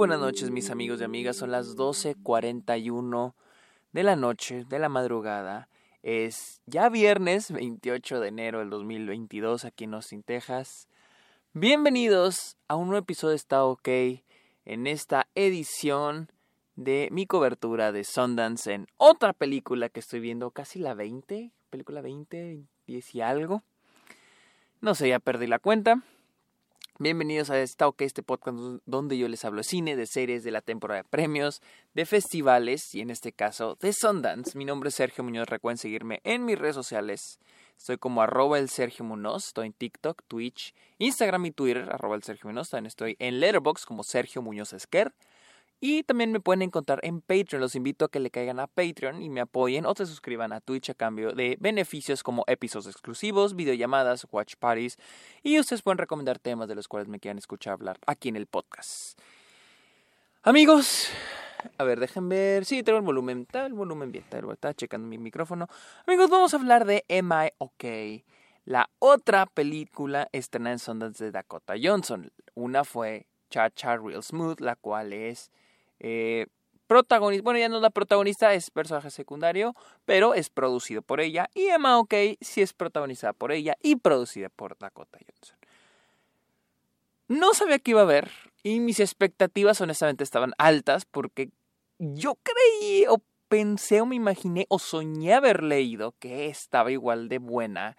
buenas noches mis amigos y amigas, son las 12.41 de la noche, de la madrugada. Es ya viernes 28 de enero del 2022 aquí en Austin, Texas. Bienvenidos a un nuevo episodio de Está OK en esta edición de mi cobertura de Sundance en otra película que estoy viendo, casi la 20, película 20, 10 y algo. No sé, ya perdí la cuenta. Bienvenidos a esta OK, este podcast donde yo les hablo de cine, de series, de la temporada de premios, de festivales y en este caso de Sundance. Mi nombre es Sergio Muñoz, recuerden seguirme en mis redes sociales. Estoy como arroba el Sergio Muñoz, estoy en TikTok, Twitch, Instagram y Twitter, arroba el Sergio Muñoz. También estoy en Letterboxd como Sergio Muñoz Esquer. Y también me pueden encontrar en Patreon. Los invito a que le caigan a Patreon y me apoyen o se suscriban a Twitch a cambio de beneficios como episodios exclusivos, videollamadas, watch parties. Y ustedes pueden recomendar temas de los cuales me quieran escuchar hablar aquí en el podcast. Amigos, a ver, dejen ver. Sí, tengo el volumen. Está el volumen bien. Está, checando mi micrófono. Amigos, vamos a hablar de Am I OK? La otra película estrenada en Sundance de Dakota Johnson. Una fue Cha Cha Real Smooth, la cual es eh, protagonista, bueno, ya no es la protagonista, es personaje secundario, pero es producido por ella. Y Emma OK sí es protagonizada por ella y producida por Dakota Johnson. No sabía que iba a ver y mis expectativas honestamente estaban altas porque yo creí o pensé o me imaginé o soñé haber leído que estaba igual de buena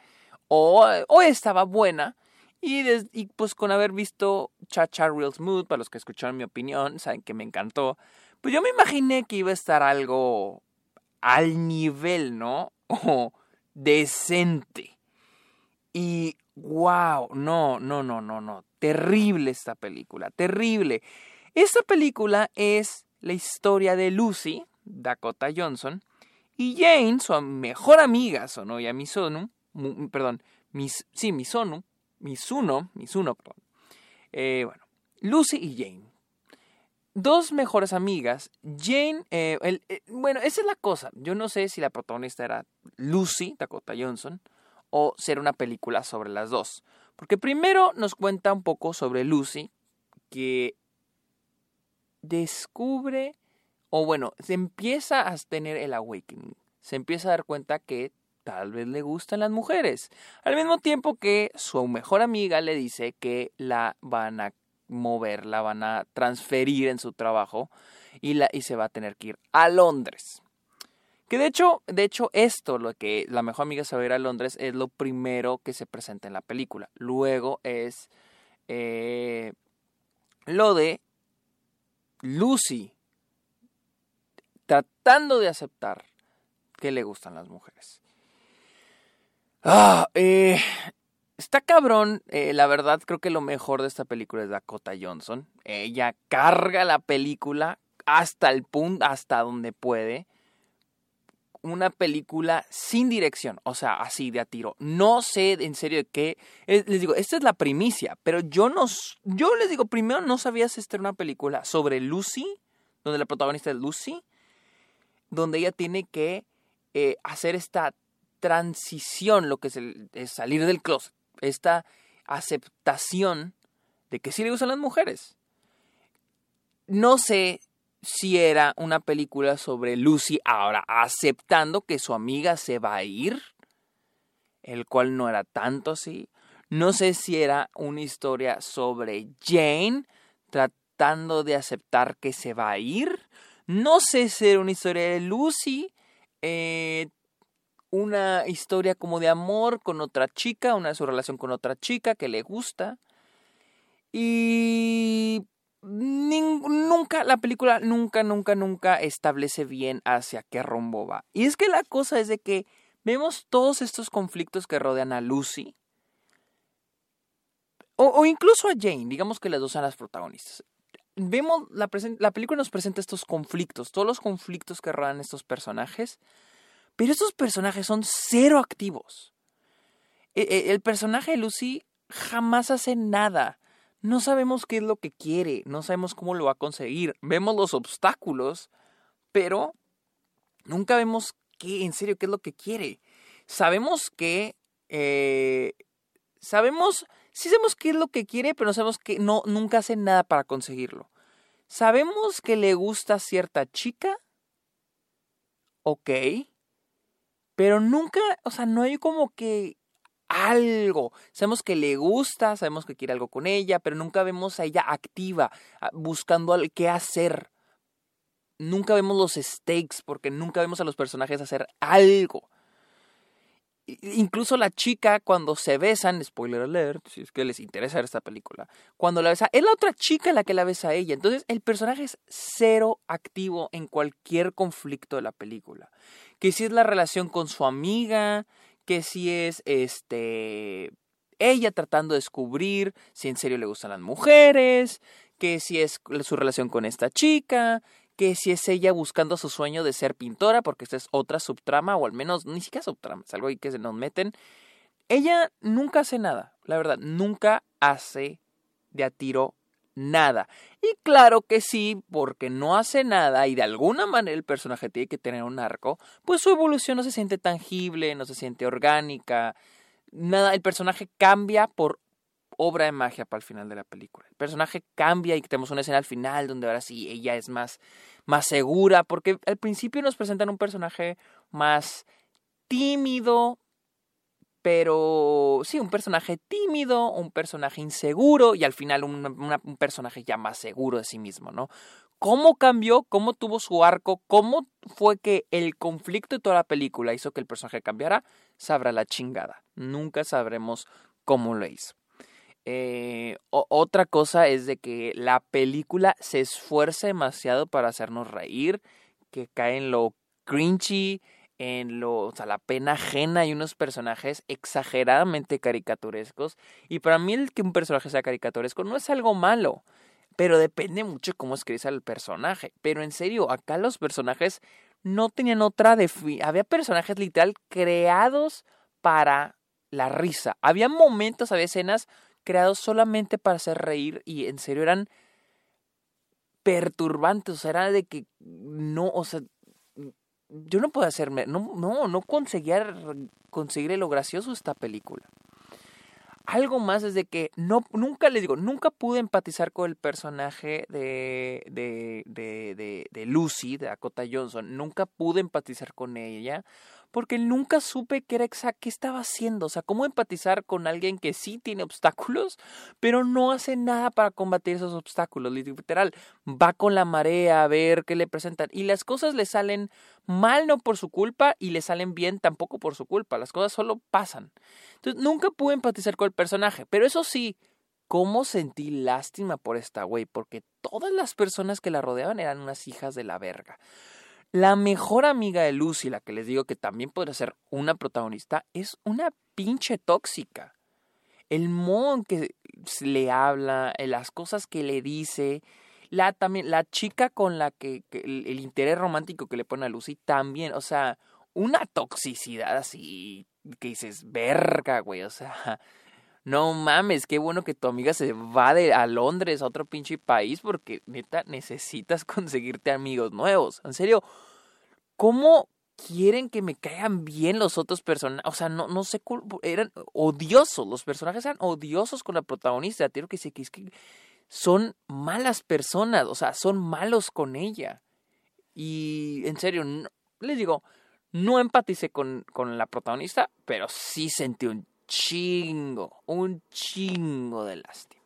o, o estaba buena y, pues con haber visto Cha Cha Real Smooth, para los que escucharon mi opinión, saben que me encantó. Pues yo me imaginé que iba a estar algo al nivel, ¿no? O decente. Y wow, no, no, no, no, no. Terrible esta película, terrible. Esta película es la historia de Lucy, Dakota Johnson, y Jane, su mejor amiga, Sonoya Misono, perdón, mis, sí, Misono, Misuno, Misuno, perdón. Eh, bueno, Lucy y Jane. Dos mejores amigas. Jane, eh, eh, bueno, esa es la cosa. Yo no sé si la protagonista era Lucy, Dakota Johnson, o ser una película sobre las dos. Porque primero nos cuenta un poco sobre Lucy, que descubre, o bueno, se empieza a tener el awakening. Se empieza a dar cuenta que tal vez le gustan las mujeres. Al mismo tiempo que su mejor amiga le dice que la van a mover, la van a transferir en su trabajo y, se va a tener que ir a Londres. Que de hecho, de hecho, esto, lo que la mejor amiga se va a ir a Londres, es lo primero que se presenta en la película. Luego es eh, lo de Lucy tratando de aceptar que le gustan las mujeres. Ah, eh, está cabrón. Eh, la verdad, creo que lo mejor de esta película es Dakota Johnson. Ella carga la película hasta el punto, hasta donde puede. Una película sin dirección, o sea, así de a tiro. No sé en serio de qué. les digo, esta es la primicia, pero yo no. Yo les digo, primero no sabías esta era una película sobre Lucy, donde la protagonista es Lucy, donde ella tiene que eh, hacer esta transición, lo que es, salir del closet, esta aceptación de que sí le gustan las mujeres. No sé si era una película sobre Lucy ahora aceptando que su amiga se va a ir, el cual no era tanto así. No sé si era una historia sobre Jane tratando de aceptar que se va a ir. No sé si era una historia de Lucy eh, una historia como de amor con otra chica, una su relación con otra chica que le gusta. Y nunca, la película nunca, nunca, nunca establece bien hacia qué rumbo va. Y es que la cosa es de que vemos todos estos conflictos que rodean a Lucy. O, incluso a Jane, digamos que las dos son las protagonistas. Vemos, la, la película nos presenta estos conflictos, todos los conflictos que rodean estos personajes pero estos personajes son cero activos. E, e, el personaje de Lucy jamás hace nada. No sabemos qué es lo que quiere, no sabemos cómo lo va a conseguir. Vemos los obstáculos, pero nunca vemos qué, en serio, qué es lo que quiere. Sabemos que... Eh, sabemos... Sí sabemos qué es lo que quiere, pero no sabemos que no, nunca hace nada para conseguirlo. sabemos que le gusta cierta chica, ok, pero nunca, o sea, no hay como que algo. Sabemos que le gusta, sabemos que quiere algo con ella, pero nunca vemos a ella activa, buscando qué hacer. Nunca vemos los stakes, porque nunca vemos a los personajes hacer algo. Incluso la chica cuando se besan, spoiler alert, si es que les interesa ver esta película, cuando la besa, es la otra chica la que la besa a ella. Entonces el personaje es cero activo en cualquier conflicto de la película. Que si es la relación con su amiga, que si es este ella tratando de descubrir si en serio le gustan las mujeres, que si es su relación con esta chica, que si es ella buscando su sueño de ser pintora, porque esta es otra subtrama, o al menos ni siquiera subtrama, es algo ahí que se nos meten. Ella nunca hace nada, la verdad, nunca hace de a tiro nada. Y claro que sí, porque no hace nada y de alguna manera el personaje tiene que tener un arco, pues su evolución no se siente tangible, no se siente orgánica, nada, el personaje cambia por obra de magia para el final de la película. El personaje cambia y tenemos una escena al final donde ahora sí ella es más, más segura, porque al principio nos presentan un personaje más tímido, pero sí, un personaje tímido, un personaje inseguro y al final un, personaje ya más seguro de sí mismo, ¿no? ¿Cómo cambió? ¿Cómo tuvo su arco? ¿Cómo fue que el conflicto de toda la película hizo que el personaje cambiara? Sabrá la chingada. Nunca sabremos cómo lo hizo. Eh, otra cosa es de que la película se esfuerza demasiado para hacernos reír, que cae en lo cringy, en lo, o sea, la pena ajena y unos personajes exageradamente caricaturescos. Y para mí el que un personaje sea caricaturesco no es algo malo, pero depende mucho cómo escribes al personaje. Pero en serio, acá los personajes no tenían otra definición. Había personajes literal creados para la risa. Había momentos, había escenas creados solamente para hacer reír y en serio eran perturbantes, o sea, era de que no, o sea, yo no puedo hacerme, no, no, no conseguía conseguir lo gracioso esta película. Algo más es de que no, nunca les digo, nunca pude empatizar con el personaje de, de, de, de, de Lucy, de Dakota Johnson, nunca pude empatizar con ella porque nunca supe qué era exacto, qué estaba haciendo, o sea, cómo empatizar con alguien que sí tiene obstáculos, pero no hace nada para combatir esos obstáculos, literal, va con la marea a ver qué le presentan y las cosas le salen mal no por su culpa y le salen bien tampoco por su culpa, las cosas solo pasan. Entonces, nunca pude empatizar con el personaje, pero eso sí, cómo sentí lástima por esta güey, porque todas las personas que la rodeaban eran unas hijas de la verga. La mejor amiga de Lucy, la que les digo que también podría ser una protagonista, es una pinche tóxica. El modo en que le habla, eh, las cosas que le dice, la también la chica con la que, el, el, interés romántico que le pone a Lucy también, o sea, una toxicidad así que dices, verga, güey, o sea, no mames, qué bueno que tu amiga se va de a Londres, a otro pinche país, porque neta necesitas conseguirte amigos nuevos. En serio, ¿cómo quieren que me caigan bien los otros personajes? O sea, no, no sé, eran odiosos, los personajes eran odiosos con la protagonista. Tengo que decir que es que son malas personas, o sea, son malos con ella. Y en serio, les digo, no empaticé con, con la protagonista, pero sí sentí un chingo, un chingo de lástima.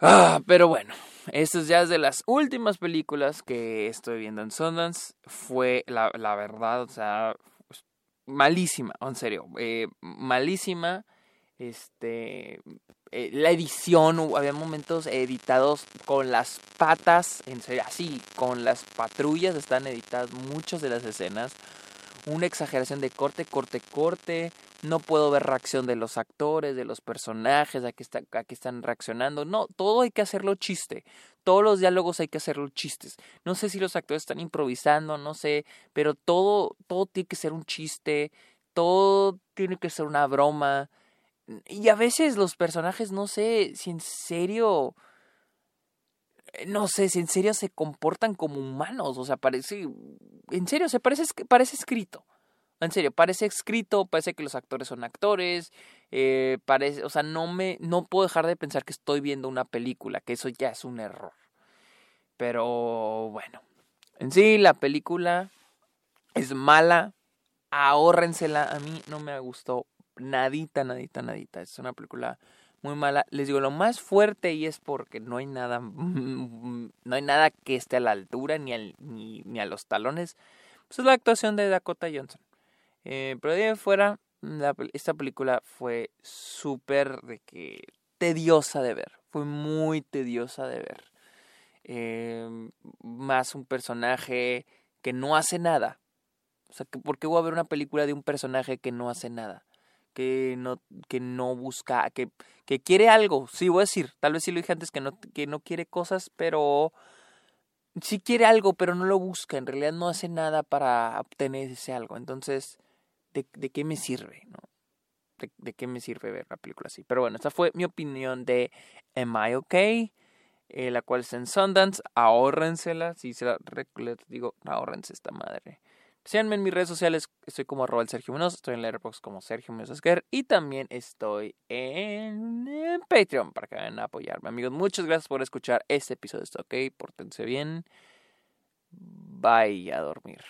Ah, pero bueno, esto ya es de las últimas películas que estoy viendo en Sundance. Fue la, la verdad, o sea, pues, malísima, en serio, eh, malísima. Este, eh, la edición, había momentos editados con las patas, en serio, así, con las patrullas están editadas muchas de las escenas. Una exageración de corte, corte, corte no puedo ver reacción de los actores, de los personajes, a qué, está, están reaccionando. No, todo hay que hacerlo chiste. Todos los diálogos hay que hacerlo chistes. No sé si los actores están improvisando, no sé, pero todo, todo tiene que ser un chiste, todo tiene que ser una broma. Y a veces los personajes, no sé si en serio eh, no sé, si en serio se comportan como humanos, o sea, parece, en serio, se parece, parece escrito. En serio, parece escrito, parece que los actores son actores, eh, parece, o sea, no me, no puedo dejar de pensar que estoy viendo una película, que eso ya es un error. Pero bueno, en sí la película es mala, ahórrensela, a mí no me gustó nadita, nadita, nadita, es una película muy mala. Les digo, lo más fuerte y es porque no hay nada, no hay nada que esté a la altura ni, al, ni, ni a los talones. Pues es la actuación de Dakota Johnson. Eh, pero de ahí fuera, esta película fue súper de que tediosa de ver. Fue muy tediosa de ver. Eh, más un personaje que no hace nada. O sea, ¿por qué voy a ver una película de un personaje que no hace nada? Que no, que no busca, que, que quiere algo. Sí, voy a decir, tal vez sí lo dije antes que no, que no quiere cosas, pero sí quiere algo, pero no lo busca. En realidad no hace nada para obtener ese algo. Entonces, ¿de, de qué me sirve? ¿no? ¿De, ¿De, qué me sirve ver la película así? Pero bueno, esta fue mi opinión de Am I Okay? Eh, la cual está en Sundance. Ahórrensela. Si se la les digo, ahórrense esta madre. Síganme en mis redes sociales, estoy como arroba el Sergio Munoz, estoy en Letterboxd como Sergio Munoz y también estoy en, Patreon para que vayan a apoyarme. Amigos, muchas gracias por escuchar este episodio, ¿está ok? Pórtense bien. Bye a dormir.